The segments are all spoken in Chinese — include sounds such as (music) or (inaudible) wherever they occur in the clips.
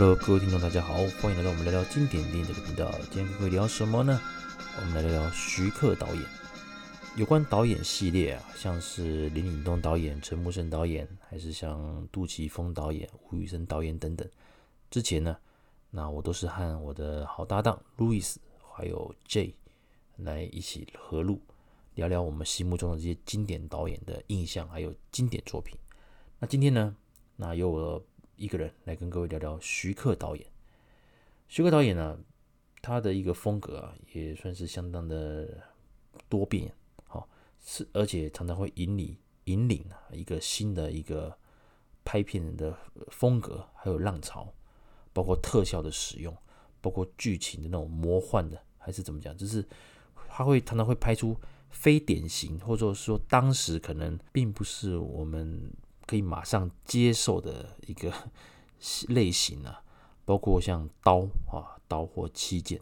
Hello，各位听众，大家好，欢迎来到我们聊聊经典电影这个频道。今天跟各位聊什么呢？我们来聊聊徐克导演。有关导演系列啊，像是林岭东导演、陈木胜导演，还是像杜琪峰导演、吴宇森导演等等。之前呢，那我都是和我的好搭档路易斯还有 Jay 来一起合录，聊聊我们心目中的这些经典导演的印象，还有经典作品。那今天呢，那由我。一个人来跟各位聊聊徐克导演。徐克导演呢，他的一个风格啊，也算是相当的多变，好是而且常常会引领引领一个新的一个拍片的风格，还有浪潮，包括特效的使用，包括剧情的那种魔幻的，还是怎么讲，就是他会常常会拍出非典型，或者说当时可能并不是我们。可以马上接受的一个 (laughs) 类型啊，包括像刀啊、刀或七剑，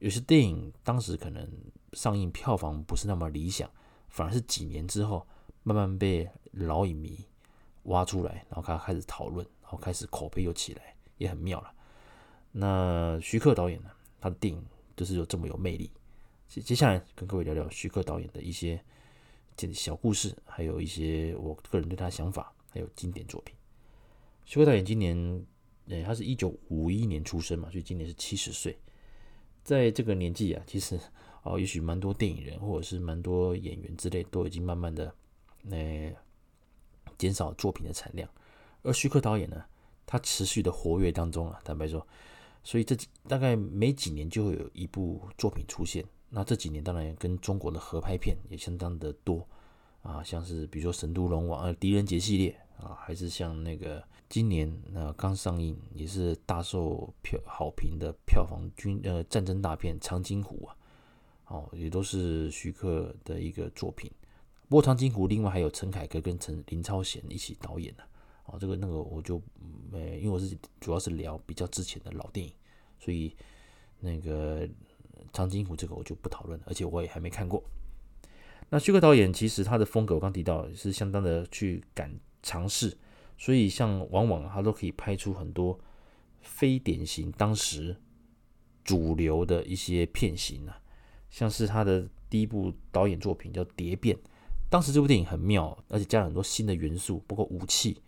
有些电影当时可能上映票房不是那么理想，反而是几年之后慢慢被老影迷挖出来，然后他开始讨论，然后开始口碑又起来，也很妙了。那徐克导演呢，他的电影就是有这么有魅力。接接下来跟各位聊聊徐克导演的一些小故事，还有一些我个人对他的想法。还有经典作品，徐克导演今年，诶，他是一九五一年出生嘛，所以今年是七十岁。在这个年纪啊，其实哦，也许蛮多电影人或者是蛮多演员之类，都已经慢慢的，诶，减少作品的产量。而徐克导演呢，他持续的活跃当中啊，坦白说，所以这几大概每几年就会有一部作品出现。那这几年当然跟中国的合拍片也相当的多啊，像是比如说《神都龙王》呃，《狄仁杰》系列。啊，还是像那个今年那刚上映也是大受票好评的票房军呃战争大片《长津湖》啊，哦，也都是徐克的一个作品。不过《长津湖》另外还有陈凯歌跟陈林超贤一起导演的，哦，这个那个我就没，因为我是主要是聊比较之前的老电影，所以那个《长津湖》这个我就不讨论了，而且我也还没看过。那徐克导演其实他的风格我刚提到是相当的去敢。尝试，所以像往往他都可以拍出很多非典型当时主流的一些片型啊，像是他的第一部导演作品叫《谍变》，当时这部电影很妙，而且加了很多新的元素，包括武器，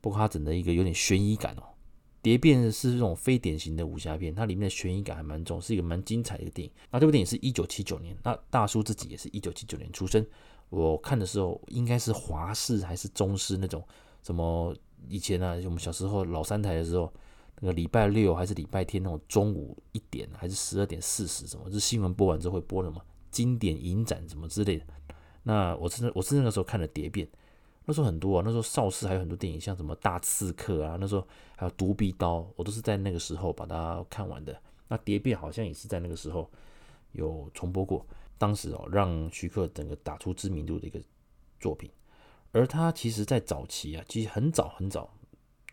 包括它整的一个有点悬疑感哦。《谍变》是这种非典型的武侠片，它里面的悬疑感还蛮重，是一个蛮精彩的电影。那这部电影是一九七九年，那大叔自己也是一九七九年出生。我看的时候应该是华视还是中视那种什么以前呢啊，我们小时候老三台的时候，那个礼拜六还是礼拜天那种中午一点还是十二点四十什么，就新闻播完之后会播什么经典影展什么之类的。那我是我是那个时候看的《谍变》，那时候很多啊，那时候邵氏还有很多电影，像什么《大刺客》啊，那时候还有《独臂刀》，我都是在那个时候把它看完的。那《谍变》好像也是在那个时候有重播过。当时哦，让徐克整个打出知名度的一个作品，而他其实在早期啊，其实很早很早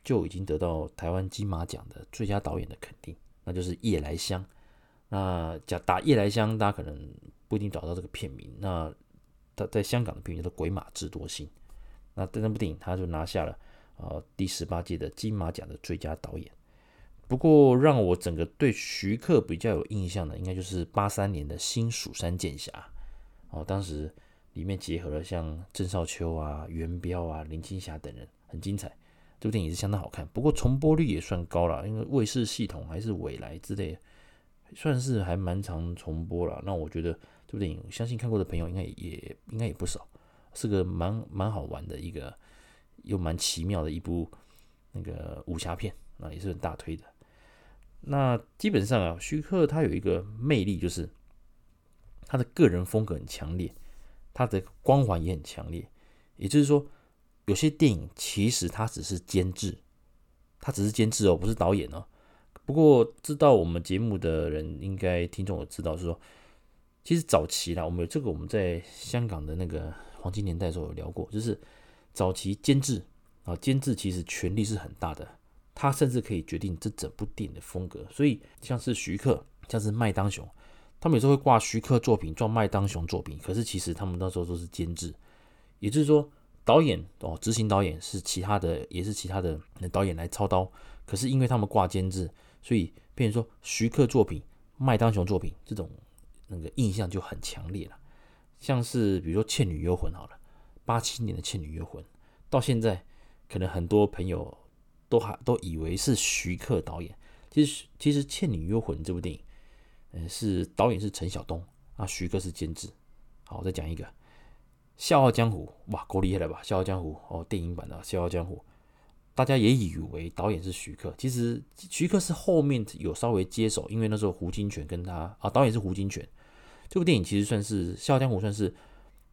就已经得到台湾金马奖的最佳导演的肯定，那就是《夜来香》。那讲打《夜来香》，大家可能不一定找到这个片名。那他在香港的片名叫做《鬼马智多星》。那在那部电影，他就拿下了呃第十八届的金马奖的最佳导演。不过，让我整个对徐克比较有印象的，应该就是八三年的《新蜀山剑侠》哦。当时里面结合了像郑少秋啊、元彪啊、林青霞等人，很精彩。这部电影是相当好看，不过重播率也算高了，因为卫视系统还是未来之类，算是还蛮常重播了。那我觉得这部电影，相信看过的朋友应该也应该也不少，是个蛮蛮好玩的一个又蛮奇妙的一部那个武侠片啊，也是很大推的。那基本上啊，徐克他有一个魅力，就是他的个人风格很强烈，他的光环也很强烈。也就是说，有些电影其实他只是监制，他只是监制哦，不是导演哦。不过知道我们节目的人，应该听众也知道，是说其实早期啦，我们有这个我们在香港的那个黄金年代的时候有聊过，就是早期监制啊，监制其实权力是很大的。他甚至可以决定这整部电影的风格，所以像是徐克，像是麦当雄，他们有时候会挂徐克作品，撞麦当雄作品。可是其实他们那时候都是监制，也就是说导演哦，执行导演是其他的，也是其他的导演来操刀，可是因为他们挂监制，所以变成说徐克作品、麦当雄作品这种那个印象就很强烈了。像是比如说《倩女幽魂》好了，八七年的《倩女幽魂》，到现在可能很多朋友都还都以为是徐克导演。其实其实《倩女幽魂》这部电影，嗯，是导演是陈晓东啊，徐克是监制。好，我再讲一个《笑傲江湖》，哇，够厉害了吧？《笑傲江湖》哦，电影版的《笑傲江湖》。大家也以为导演是徐克，其实徐克是后面有稍微接手，因为那时候胡金铨跟他啊，导演是胡金铨。这部电影其实算是《笑傲江湖》，算是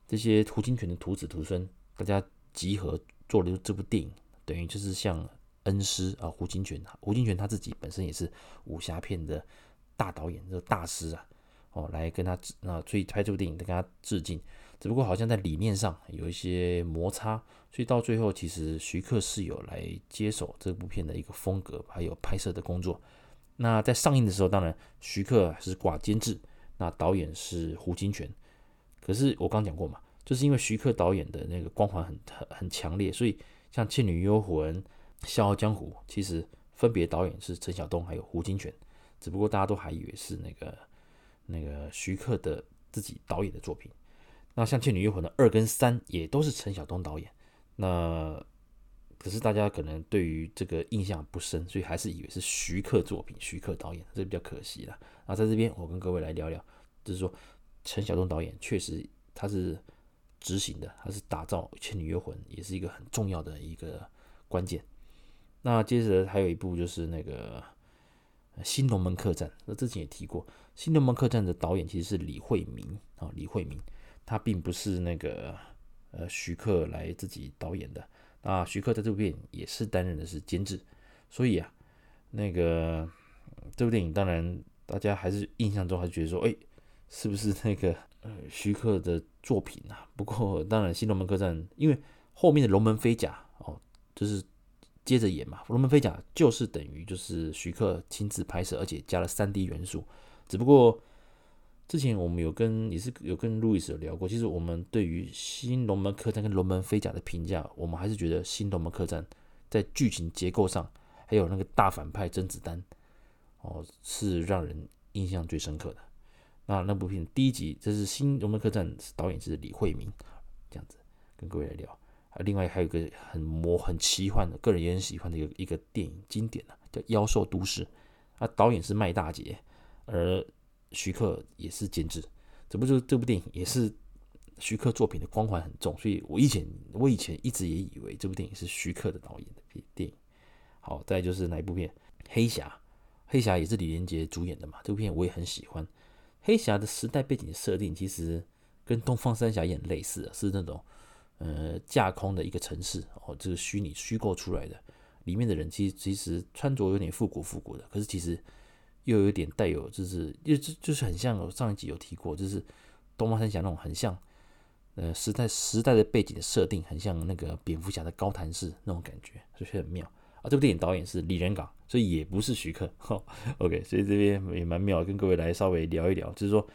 这些胡金铨的徒子徒孙，大家集合做了这部电影，等于就是像恩师啊，胡金銓，胡金铨他自己本身也是武侠片的大导演，这个大师啊，哦，来跟他啊，所以拍这部电影跟他致敬。只不过好像在理念上有一些摩擦，所以到最后其实徐克是有来接手这部片的一个风格，还有拍摄的工作。那在上映的时候，当然徐克是挂监制，那导演是胡金铨。可是我刚讲过嘛，就是因为徐克导演的那个光环很很很强烈，所以像《倩女幽魂》《笑傲江湖》，其实分别导演是陈晓东还有胡金铨，只不过大家都还以为是那个那个徐克的自己导演的作品。那像《倩女幽魂》的二跟三也都是陈晓东导演，那可是大家可能对于这个印象不深，所以还是以为是徐克作品、徐克导演，这比较可惜了。那在这边我跟各位来聊聊，就是说陈晓东导演确实他是执行的，他是打造《倩女幽魂》也是一个很重要的一个关键。那接着还有一部就是那个《新龙门客栈》，那之前也提过，《新龙门客栈》的导演其实是李惠明啊，李惠明。他并不是那个呃徐克来自己导演的啊，徐克在这部电影也是担任的是监制，所以啊，那个这部电影当然大家还是印象中还是觉得说，哎，是不是那个呃徐克的作品啊？不过当然《新龙门客栈》因为后面的《龙门飞甲》哦，就是接着演嘛，《龙门飞甲》就是等于就是徐克亲自拍摄，而且加了 3D 元素，只不过。之前我们有跟也是有跟路易斯有聊过，其实我们对于《新龙门客栈》跟《龙门飞甲》的评价，我们还是觉得《新龙门客栈》在剧情结构上，还有那个大反派甄子丹，哦，是让人印象最深刻的。那那部片第一集，这是《新龙门客栈》导演是李惠明，这样子跟各位来聊。啊，另外还有一个很魔、很奇幻的，个人也很喜欢的一个一个电影经典啊，叫《妖兽都市》，啊，导演是麦大杰，而。徐克也是监制，这不就这部电影也是徐克作品的光环很重，所以我以前我以前一直也以为这部电影是徐克的导演的电影。好，再就是哪一部片？黑侠，黑侠也是李连杰主演的嘛，这部片我也很喜欢。黑侠的时代背景设定其实跟东方三侠也很类似，是那种呃架空的一个城市哦，这个虚拟虚构出来的，里面的人其实其实穿着有点复古复古的，可是其实。又有点带有，就是又就就是很像我上一集有提过，就是东方三侠那种很像，呃，时代时代的背景的设定，很像那个蝙蝠侠的高谭市那种感觉，所以很妙啊。这部电影导演是李仁港，所以也不是徐克。OK，所以这边也蛮妙，跟各位来稍微聊一聊，就是说，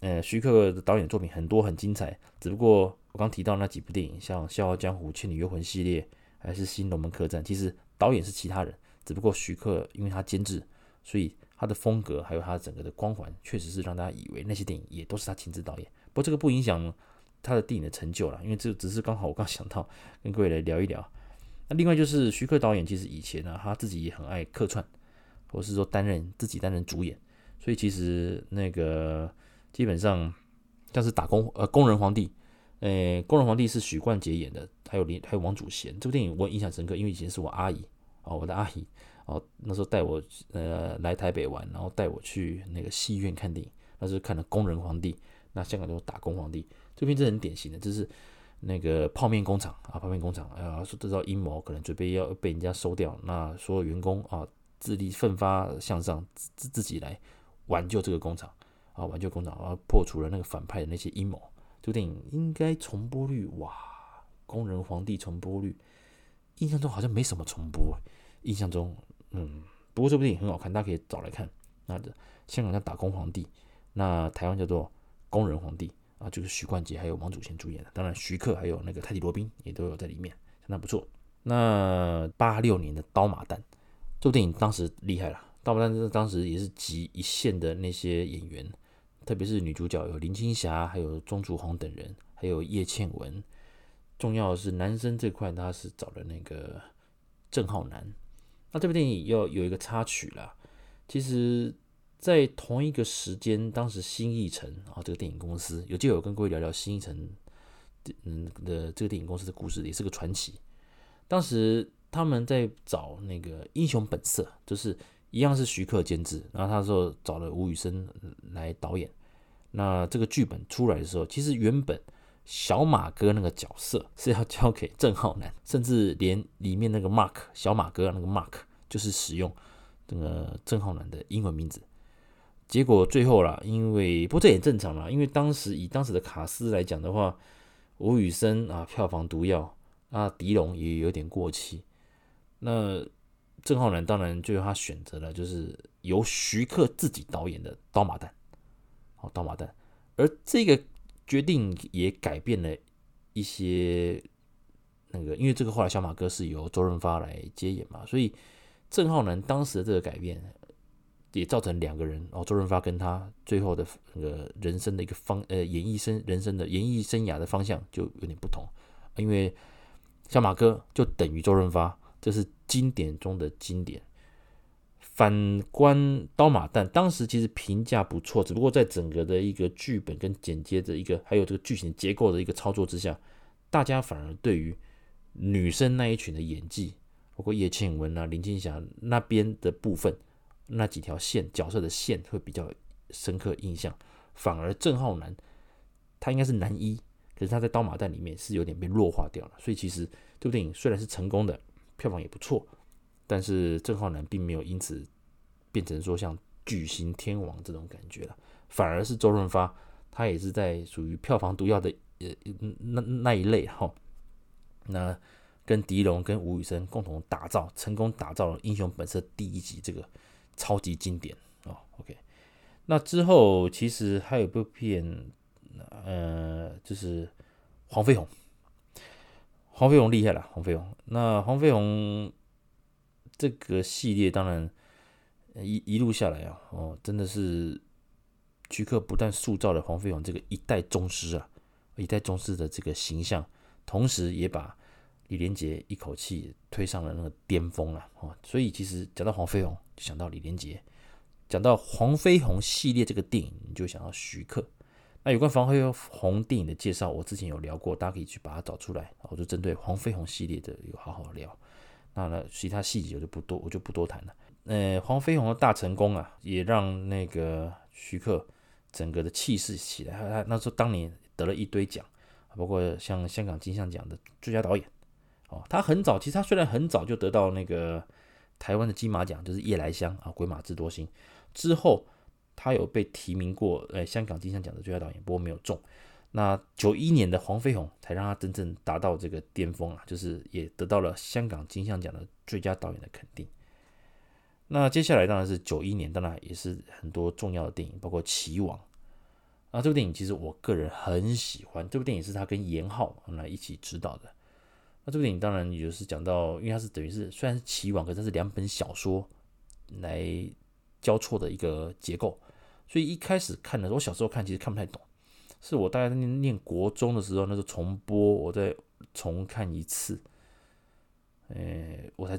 呃，徐克的导演作品很多很精彩，只不过我刚提到那几部电影，像《笑傲江湖》《倩女幽魂》系列，还是《新龙门客栈》，其实导演是其他人，只不过徐克因为他监制，所以。他的风格还有他整个的光环，确实是让大家以为那些电影也都是他亲自导演。不过这个不影响他的电影的成就了，因为这只是刚好我刚想到跟各位来聊一聊。那另外就是徐克导演，其实以前呢、他自己也很爱客串，或是说担任自己担任主演。所以其实那个基本上像是打工呃工人皇帝，呃工人皇帝是许冠杰演的，还有林还有王祖贤。这部电影我印象深刻，因为以前是我阿姨哦，我的阿姨。哦，那时候带我呃来台北玩，然后带我去那个戏院看电影。那时候看了《工人皇帝》，那香港就打工皇帝。这边是很典型的，就是那个泡面工厂啊，泡面工厂啊，说这招阴谋可能准备要被人家收掉，那所有员工啊自力奋发向上，自自己来挽救这个工厂啊，挽救工厂啊，破除了那个反派的那些阴谋。这部电影应该重播率哇，《工人皇帝》重播率，印象中好像没什么重播，印象中。嗯，不过这部电影很好看，大家可以找来看。那香港叫《打工皇帝》，那台湾叫做《工人皇帝》啊，就是许冠杰还有王祖贤主演的。当然，徐克还有那个泰迪罗宾也都有在里面，相当不错。那八六年的《刀马旦》，这部电影当时厉害了，《盗梦侦当时也是集一线的那些演员，特别是女主角有林青霞，还有钟楚红等人，还有叶倩文。重要的是男生这块，他是找了那个郑浩南。那这部电影要有一个插曲啦，其实，在同一个时间，当时新艺城啊这个电影公司有机会有跟各位聊聊新艺城嗯的这个电影公司的故事，也是个传奇。当时他们在找那个《英雄本色》，就是一样是徐克监制，然后他说找了吴宇森来导演。那这个剧本出来的时候，其实原本小马哥那个角色是要交给郑浩南，(laughs) 甚至连里面那个 Mark 小马哥那个 Mark 就是使用那个郑浩南的英文名字。结果最后啦，因为不过这也正常啦，因为当时以当时的卡司来讲的话，吴宇森啊票房毒药，啊狄龙也有点过气，那郑浩南当然最后他选择了就是由徐克自己导演的《刀马旦》，好《刀马旦》，而这个决定也改变了一些那个，因为这个后来小马哥是由周润发来接演嘛，所以郑浩南当时的这个改变。也造成两个人，哦周润发跟他最后的那个人生的一个方，呃，演艺生人生的演艺生涯的方向就有点不同，因为小马哥就等于周润发，这是经典中的经典。反观刀马旦，当时其实评价不错，只不过在整个的一个剧本跟剪接的一个，还有这个剧情结构的一个操作之下，大家反而对于女生那一群的演技，包括叶倩文啊、林青霞那边的部分。那几条线角色的线会比较深刻印象，反而郑浩南他应该是男一，可是他在《刀马旦》里面是有点被弱化掉了。所以其实这部电影虽然是成功的，票房也不错，但是郑浩南并没有因此变成说像巨星天王这种感觉了，反而是周润发，他也是在属于票房毒药的呃那那一类哈。那跟狄龙跟吴宇森共同打造，成功打造了《英雄本色》第一集这个。超级经典哦，OK。那之后其实还有部片，呃，就是黄飞鸿。黄飞鸿厉害了，黄飞鸿。那黄飞鸿这个系列当然一一路下来啊，哦，真的是徐克不但塑造了黄飞鸿这个一代宗师啊，一代宗师的这个形象，同时也把李连杰一口气推上了那个巅峰了啊。所以其实讲到黄飞鸿。就想到李连杰，讲到黄飞鸿系列这个电影，你就想到徐克。那有关黄飞鸿电影的介绍，我之前有聊过，大家可以去把它找出来。我就针对黄飞鸿系列的有好好聊。那呢，其他细节我就不多，我就不多谈了。呃，黄飞鸿的大成功啊，也让那个徐克整个的气势起来。他那时候当年得了一堆奖，包括像香港金像奖的最佳导演。哦，他很早，其实他虽然很早就得到那个。台湾的金马奖就是夜来香啊，鬼马智多星之后，他有被提名过，呃，香港金像奖的最佳导演，不过没有中。那九一年的黄飞鸿才让他真正达到这个巅峰啊，就是也得到了香港金像奖的最佳导演的肯定。那接下来当然是九一年，当然也是很多重要的电影，包括《棋王》啊，这部电影其实我个人很喜欢，这部电影是他跟严浩来一起指导的。那这部电影当然也就是讲到，因为它是等于是虽然是棋王，可是它是两本小说来交错的一个结构，所以一开始看的时候，我小时候看其实看不太懂，是我大概念念国中的时候，那时候重播，我再重看一次，呃，我才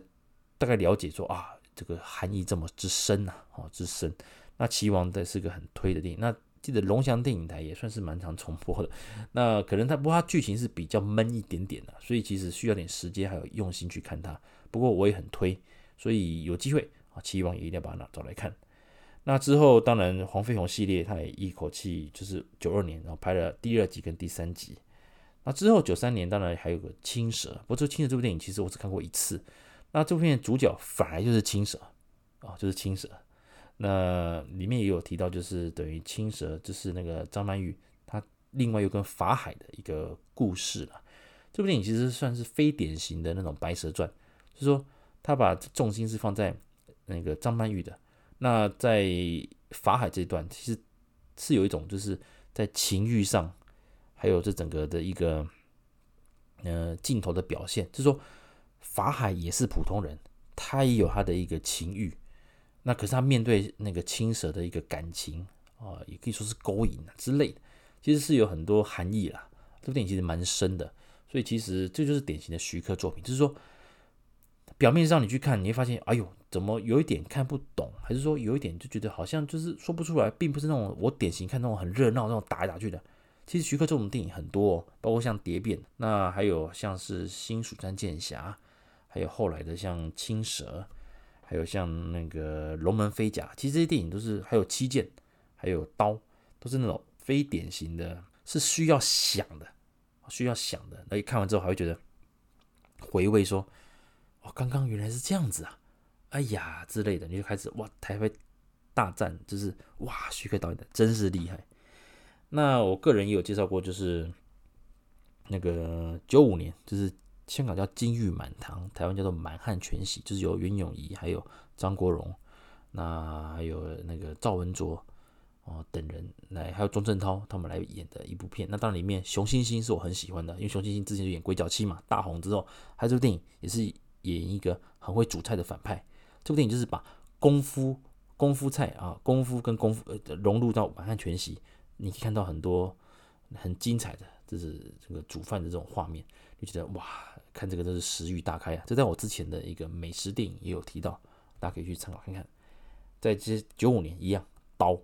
大概了解说啊，这个含义这么之深呐，哦之深。那棋王的是个很推的电影，那。记得龙翔电影台也算是蛮常重播的，那可能它不过它剧情是比较闷一点点的，所以其实需要点时间还有用心去看它。不过我也很推，所以有机会啊，期望也一定要把它拿找来看。那之后当然黄飞鸿系列，他也一口气就是九二年，然后拍了第二集跟第三集。那之后九三年当然还有个青蛇，不过青蛇这部电影其实我只看过一次。那这部片主角反而就是青蛇啊，就是青蛇。那里面也有提到，就是等于青蛇，就是那个张曼玉，她另外又跟法海的一个故事了。这部电影其实算是非典型的那种白蛇传，就是说他把重心是放在那个张曼玉的。那在法海这一段，其实是有一种就是在情欲上，还有这整个的一个呃镜头的表现，就是说法海也是普通人，他也有他的一个情欲。那可是他面对那个青蛇的一个感情啊，也可以说是勾引啊之类的，其实是有很多含义啦。这部电影其实蛮深的，所以其实这就是典型的徐克作品，就是说表面上你去看，你会发现，哎呦，怎么有一点看不懂，还是说有一点就觉得好像就是说不出来，并不是那种我典型看那种很热闹那种打来打去的。其实徐克这种电影很多哦，包括像《蝶变》，那还有像是《新蜀山剑侠》，还有后来的像《青蛇》。还有像那个《龙门飞甲》，其实这些电影都是，还有《七剑》，还有《刀》，都是那种非典型的，是需要想的，需要想的。那一看完之后还会觉得回味说，哦，刚刚原来是这样子啊，哎呀之类的，你就开始哇，台北大战，就是哇，徐克导演的真是厉害。那我个人也有介绍过，就是那个九五年，就是。香港叫《金玉满堂》，台湾叫做《满汉全席》，就是由袁咏仪、还有张国荣，那还有那个赵文卓哦等人来，还有钟镇涛他们来演的一部片。那当然里面熊欣欣是我很喜欢的，因为熊欣欣之前就演《鬼脚七》嘛，大红之后，他这部电影也是演一个很会煮菜的反派。这部电影就是把功夫功夫菜啊，功夫跟功夫呃融入到《满汉全席》，你可以看到很多很精彩的，就是这个煮饭的这种画面。就觉得哇，看这个真是食欲大开啊！这在我之前的一个美食电影也有提到，大家可以去参考看看。在这九五年一样，刀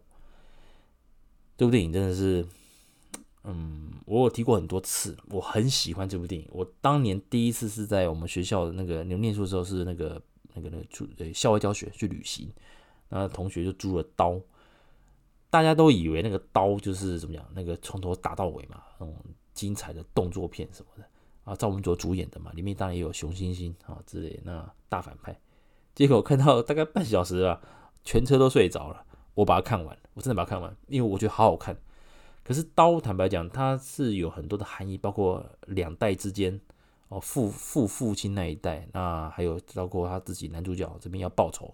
这部电影真的是，嗯，我有提过很多次，我很喜欢这部电影。我当年第一次是在我们学校的那个你们念书的时候，是那个那个那个出校外教学去旅行，然后同学就租了刀，大家都以为那个刀就是怎么讲，那个从头打到尾嘛，那种精彩的动作片什么的。啊，赵文卓主演的嘛，里面当然也有熊欣欣啊之类那大反派。结果看到大概半小时啊，全车都睡着了。我把它看完，我真的把它看完，因为我觉得好好看。可是刀，坦白讲，它是有很多的含义，包括两代之间哦，父父父亲那一代，那还有包括他自己男主角这边要报仇，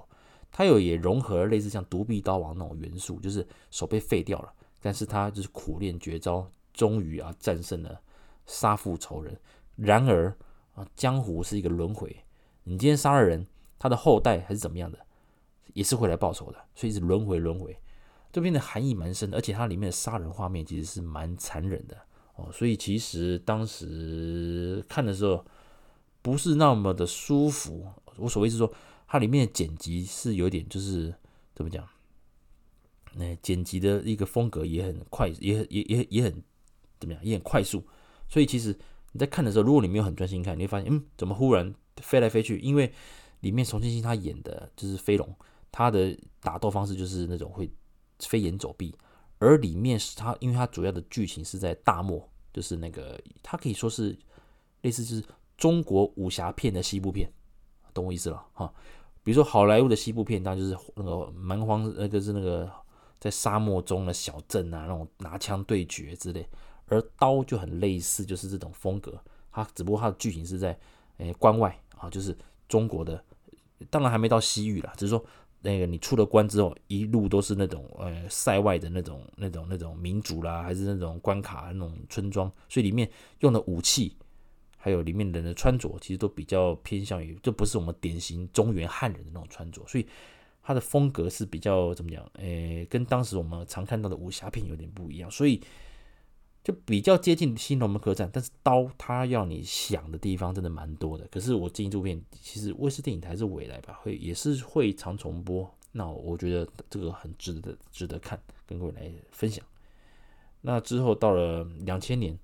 他有也融合了类似像独臂刀王那种元素，就是手被废掉了，但是他就是苦练绝招，终于啊战胜了杀父仇人。然而啊，江湖是一个轮回。你今天杀了人，他的后代还是怎么样的，也是会来报仇的。所以是轮回，轮回。这边的含义蛮深的，而且它里面的杀人画面其实是蛮残忍的哦。所以其实当时看的时候不是那么的舒服。我所谓是说，它里面的剪辑是有点就是怎么讲？那剪辑的一个风格也很快，也也也也很怎么样？也很快速。所以其实。你在看的时候，如果你没有很专心看，你会发现，嗯，怎么忽然飞来飞去？因为里面熊欣欣他演的就是飞龙，他的打斗方式就是那种会飞檐走壁，而里面是他，因为他主要的剧情是在大漠，就是那个他可以说是类似就是中国武侠片的西部片，懂我意思了哈？比如说好莱坞的西部片，当然就是那个蛮荒，那个是那个在沙漠中的小镇啊，那种拿枪对决之类。而刀就很类似，就是这种风格。它只不过它的剧情是在诶、关外啊，就是中国的，当然还没到西域啦，只是说那个你出了关之后，一路都是那种呃塞外的那种、那种、那种民族啦，还是那种关卡那种村庄，所以里面用的武器，还有里面人的穿着，其实都比较偏向于，就不是我们典型中原汉人的那种穿着，所以它的风格是比较怎么讲？诶、跟当时我们常看到的武侠片有点不一样，所以。就比较接近《新龙门客栈》，但是刀他要你想的地方真的蛮多的。可是我建议这部片，其实卫视电影台是未来吧，会也是会常重播。那我觉得这个很值得值得看，跟各位来分享。那之后到了两千年，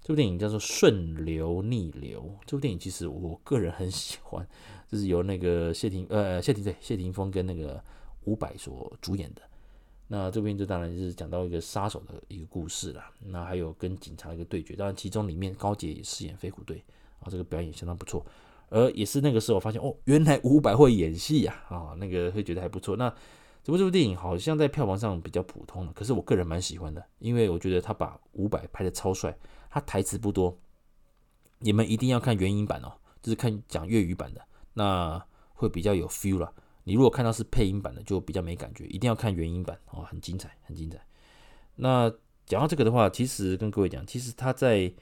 这部电影叫做《顺流逆流》。这部电影其实我个人很喜欢，就是由那个谢霆呃谢霆对谢霆锋跟那个伍佰所主演的。那这边就当然是讲到一个杀手的一个故事了，那还有跟警察一个对决，当然其中里面高捷也饰演飞虎队啊，这个表演相当不错，而也是那个时候我发现哦，原来伍佰会演戏呀啊，那个会觉得还不错。那这部这部电影好像在票房上比较普通了，可是我个人蛮喜欢的，因为我觉得他把伍佰拍的超帅，他台词不多，你们一定要看原音版哦，就是看讲粤语版的，那会比较有 feel 了。你如果看到是配音版的，就比较没感觉，一定要看原音版哦，很精彩，很精彩。那讲到这个的话，其实跟各位讲，其实他在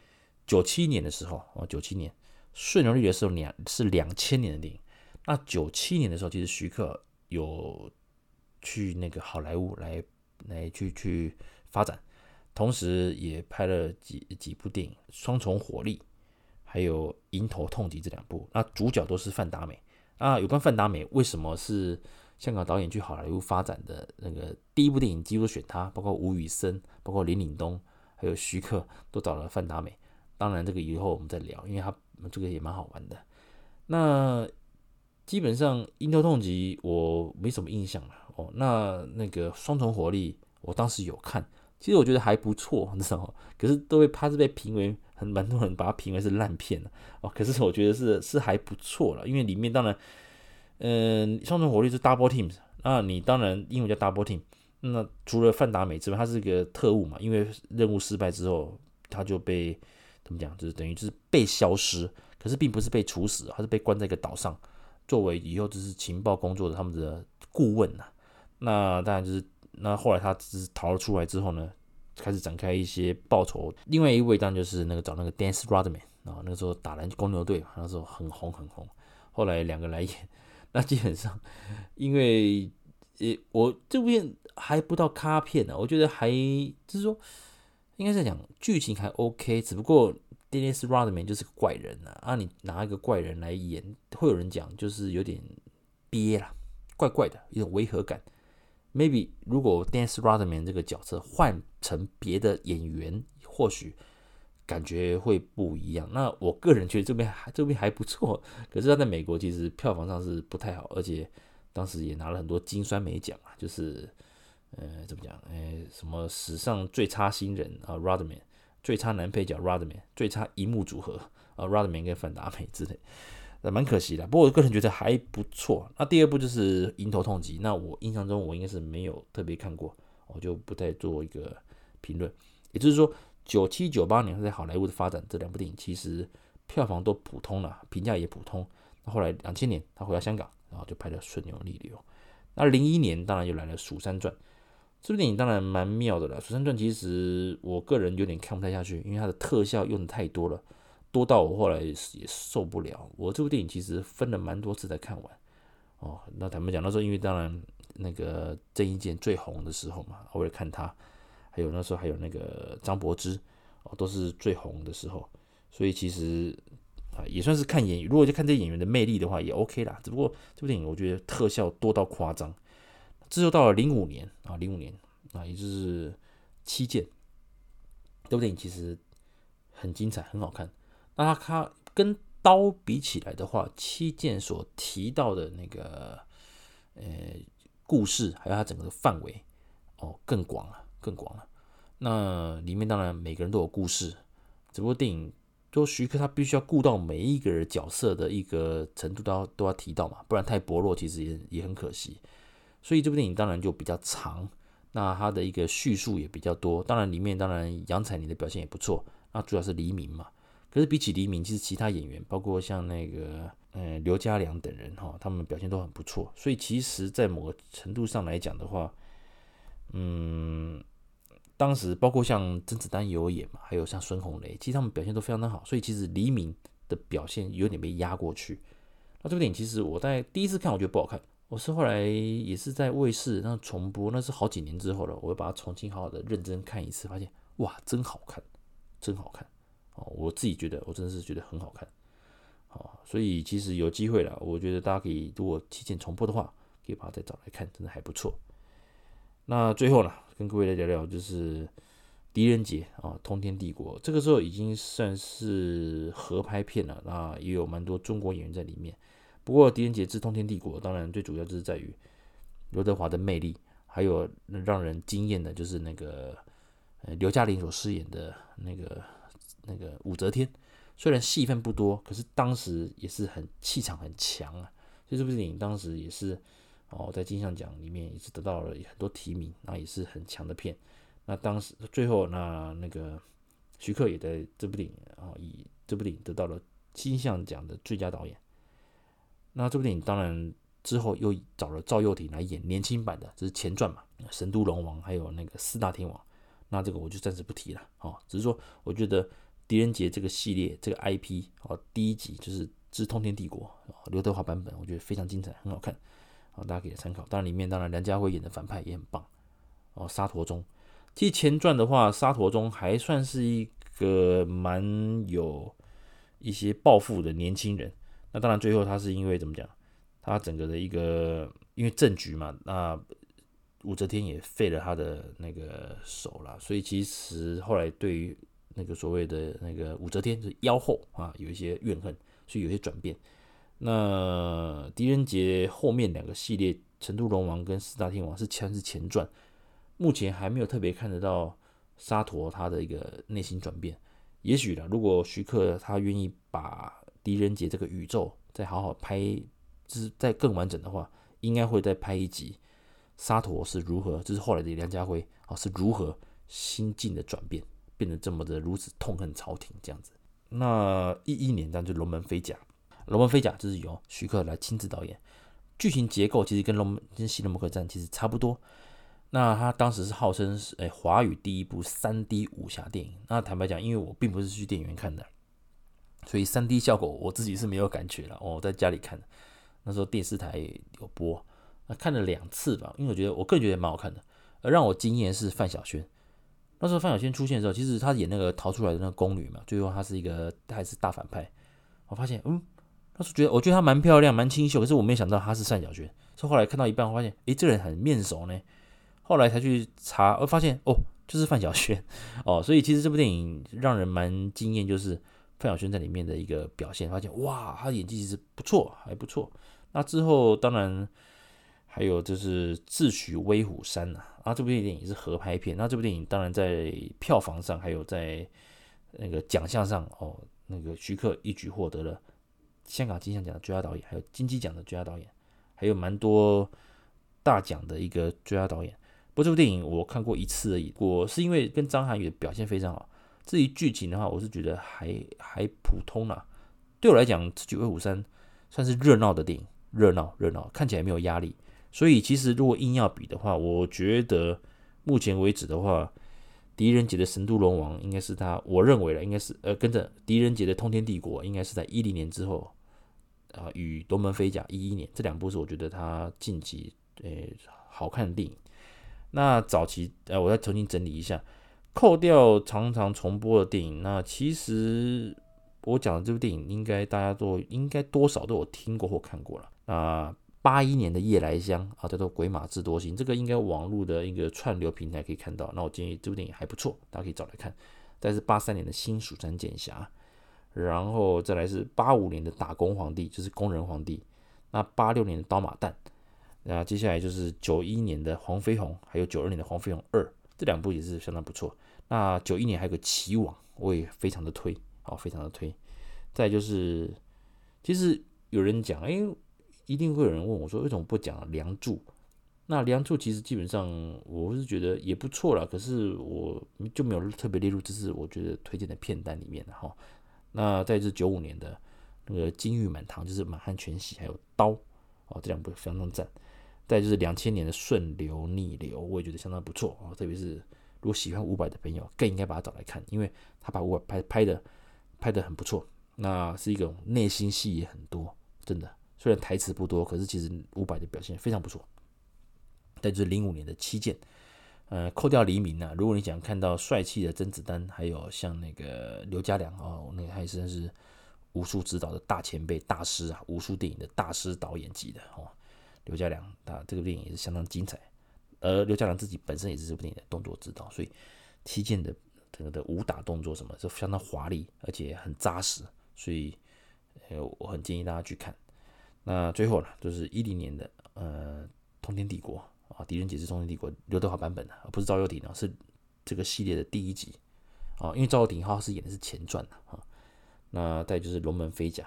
九七年的时候哦，九七年顺流逆流的时候两是两千年的电影，那九七年的时候，其实徐克有去那个好莱坞来来去去发展，同时也拍了几几部电影，《双重火力》还有《迎头痛击》这两部。那主角都是范达美。啊，有关范达美为什么是香港导演去好莱坞发展的那个第一部电影，几乎选他，包括吴宇森，包括林岭东，还有徐克，都找了范达美。当然，这个以后我们再聊，因为他这个也蛮好玩的。那基本上《迎头痛击》我没什么印象了哦。那那个《双重火力》我当时有看，其实我觉得还不错，你知道吗？可是都会怕是被评为蛮多人把它评为是烂片哦。可是我觉得是是还不错了，因为里面当然，嗯，《双重火力》是 Double Teams 那你当然英文叫 Double Team。那除了范达美之外，他是个特务嘛，因为任务失败之后，他就被怎么讲，就是等于就是被消失。可是并不是被处死，他是被关在一个岛上，作为以后就是情报工作的他们的顾问呐。那当然就是那后来他只是逃了出来之后呢，开始展开一些报仇。另外一位当然就是那个找那个 Dennis Rodman 啊，那个时候打篮公牛队，那时候很红很红。后来两个来演，(laughs) 那基本上因为呃我这部片还不到咖片呢，我觉得还就是说应该是讲剧情还 OK，只不过。Dennis Rodman 就是个怪人呐，啊，你拿一个怪人来演，会有人讲就是有点憋啦，怪怪的，一种违和感。Maybe 如果 Dennis Rodman 这个角色换成别的演员，或许感觉会不一样。那我个人觉得这边还这边还不错，(laughs) 可是他在美国其实票房上是不太好，而且当时也拿了很多金酸梅奖啊，就是呃怎么讲，呃什么史上最差新人啊 Rodman。最差男配角 Rodman，最差银幕组合啊 Rodman 跟范达美之类，蛮可惜的。不过我个人觉得还不错。那第二部就是《迎头痛击》，那我印象中我应该是没有特别看过，我就不再做一个评论。也就是说，九七九八年他在好莱坞的发展，这两部电影其实票房都普通了，评价也普通。那后来两千年他回到香港，然后就拍了《顺流逆流》。那零一年当然又来了《蜀山传》。这部电影当然蛮妙的了，《蜀山传》其实我个人有点看不太下去，因为它的特效用的太多了，多到我后来也受不了。我这部电影其实分了蛮多次才看完。哦，那坦白讲，那时候因为当然那个郑伊健最红的时候嘛，偶尔看他，还有那时候还有那个张柏芝，哦，都是最红的时候，所以其实啊也算是看演员，如果就看这演员的魅力的话，也 OK 啦。只不过这部电影我觉得特效多到夸张。之后到了零五年啊，零五年啊，也就是《七剑》这部电影其实很精彩，很好看。那它它跟刀比起来的话，《七剑》所提到的那个呃故事，还有它整个的范围哦更广了，更广了。那里面当然每个人都有故事，只不过电影都徐克他必须要顾到每一个人角色的一个程度都要都要提到嘛，不然太薄弱，其实也也很可惜。所以这部电影当然就比较长，那他的一个叙述也比较多。当然里面当然杨采妮的表现也不错，那主要是黎明嘛。可是比起黎明，其实其他演员，包括像那个嗯刘家良等人哈，他们表现都很不错。所以其实，在某个程度上来讲的话，嗯，当时包括像甄子丹也有演嘛，还有像孙红雷，其实他们表现都非常的好。所以其实黎明的表现有点被压过去。那这部电影其实我在第一次看，我觉得不好看。我是后来也是在卫视那重播，那是好几年之后了。我又把它重新好好的认真看一次，发现哇，真好看，真好看哦！我自己觉得，我真的是觉得很好看。好，所以其实有机会了，我觉得大家可以如果提前重播的话，可以把它再找来看，真的还不错。那最后呢，跟各位来聊聊就是《狄仁杰》啊，《通天帝国》这个时候已经算是合拍片了，那也有蛮多中国演员在里面。不过，狄仁杰之通天帝国，当然最主要就是在于刘德华的魅力，还有让人惊艳的，就是那个刘嘉玲所饰演的那个那个武则天。虽然戏份不多，可是当时也是很气场很强啊。所以这部电影当时也是哦，在金像奖里面也是得到了很多提名，那也是很强的片。那当时最后那那个徐克也在这部电影啊，以这部电影得到了金像奖的最佳导演。那这部电影当然之后又找了赵又廷来演年轻版的，这是前传嘛，《神都龙王》还有那个四大天王，那这个我就暂时不提了哦。只是说，我觉得狄仁杰这个系列这个 IP 哦，第一集就是之通天帝国》刘德华版本，我觉得非常精彩，很好看啊，大家可以参考。当然里面当然梁家辉演的反派也很棒哦，沙陀宗。其实前传的话，沙陀宗还算是一个蛮有一些抱负的年轻人。那当然最后他是因为怎么讲？他整个的一个因为政局嘛，那武则天也废了他的那个手了，所以其实后来对于那个所谓的那个武则天是妖后啊，有一些怨恨，所以有些转变。那狄仁杰后面两个系列，成都龙王跟四大天王是前是前传，目前还没有特别看得到沙陀他的一个内心转变。也许呢，如果徐克他愿意把狄仁杰这个宇宙再好好拍。就是再更完整的话，应该会再拍一集，沙陀是如何，就是后来的梁家辉啊是如何心境的转变，变得这么的如此痛恨朝廷这样子。那一一年，当就《龙门飞甲》，《龙门飞甲》就是由徐克来亲自导演，剧情结构其实跟《龙门》跟《西龙门客栈》其实差不多。那他当时是号称是诶华语第一部三 D 武侠电影。那坦白讲，因为我并不是去电影院看的，所以三 D 效果我自己是没有感觉了。我在家里看的。那时候电视台有播，那看了两次吧，因为我觉得我个人觉得蛮好看的。而让我惊艳是范晓萱，那时候范晓萱出现的时候，其实她演那个逃出来的那个宫女嘛，最后她是一个她还是大反派。我发现，嗯，那时候觉得我觉得她蛮漂亮，蛮清秀，可是我没想到她是范晓萱。所以后来看到一半，我发现，诶，这个人很面熟呢。后来才去查，我发现，哦，就是范晓萱。哦，所以其实这部电影让人蛮惊艳，就是范晓萱在里面的一个表现，发现哇，她演技其实不错，还不错。那之后当然还有就是智取威虎山呐，啊，这部电影也是合拍片。那这部电影当然在票房上，还有在那个奖项上哦，那个徐克一举获得了香港金像奖的最佳导演，还有金鸡奖的最佳导演，还有蛮多大奖的一个最佳导演。不过这部电影我看过一次而已，我是因为跟张涵予的表现非常好。至于剧情的话，我是觉得还还普通啦。对我来讲，智取威虎山算是热闹的电影。热闹热闹，看起来没有压力，所以其实如果硬要比的话，我觉得目前为止的话，狄仁杰的《神都龙王》应该是他，我认为了应该是呃跟着狄仁杰的《通天帝国》应该是在一零年之后，啊、呃、与《龙门飞甲》一一年这两部是我觉得他近期呃好看的电影。那早期呃我再重新整理一下，扣掉常常重播的电影，那其实我讲的这部电影应该大家都应该多少都有听过或看过了。啊，八一年的夜来香啊，叫做《鬼马智多星》，这个应该网络的一个串流平台可以看到。那我建议这部电影还不错，大家可以找来看。再是八三年的新蜀山剑侠，然后再来是八五年的打工皇帝，就是工人皇帝。那八六年的刀马旦，那接下来就是九一年的黄飞鸿，还有九二年的黄飞鸿二，这两部也是相当不错。那九一年还有个齐王，我也非常的推，好，非常的推。再就是，其实有人讲，哎。一定会有人问我说：“为什么不讲梁祝？”那梁祝其实基本上我是觉得也不错啦，可是我就没有特别列入这是我觉得推荐的片单里面的哈。那再是九五年的那个《金玉满堂》，就是《满汉全席》，还有《刀》哦，这两部相当赞。再就是两千年的《顺流逆流》，我也觉得相当不错啊。特别是如果喜欢伍佰的朋友，更应该把它找来看，因为他把伍佰拍拍的拍的很不错。那是一种内心戏也很多，真的。虽然台词不多，可是其实伍佰的表现非常不错。再就是零五年的《七剑》，呃，扣掉黎明啊，如果你想看到帅气的甄子丹，还有像那个刘家良哦，那个还是是武术指导的大前辈、大师啊，武术电影的大师导演级的哦。刘家良啊，这个电影也是相当精彩。而刘家良自己本身也是这部电影的动作指导，所以《七剑》的整个的武打动作什么，就相当华丽，而且很扎实，所以呃，我很建议大家去看。那最后呢，就是一零年的呃《通天帝国》啊，狄仁杰是《通天帝国》刘德华版本的，而不是赵又廷啊，是这个系列的第一集啊，因为赵又廷他是演的是前传的啊。那再就是《龙门飞甲》，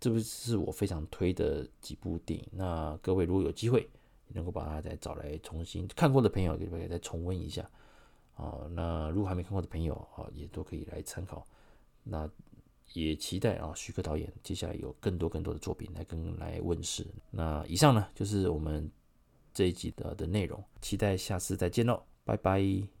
这不是我非常推的几部电影。那各位如果有机会能够把它再找来重新看过的朋友，可以再重温一下啊。那如果还没看过的朋友啊，也都可以来参考。那。也期待啊，徐克导演接下来有更多更多的作品来跟来问世。那以上呢，就是我们这一集的的内容，期待下次再见喽，拜拜。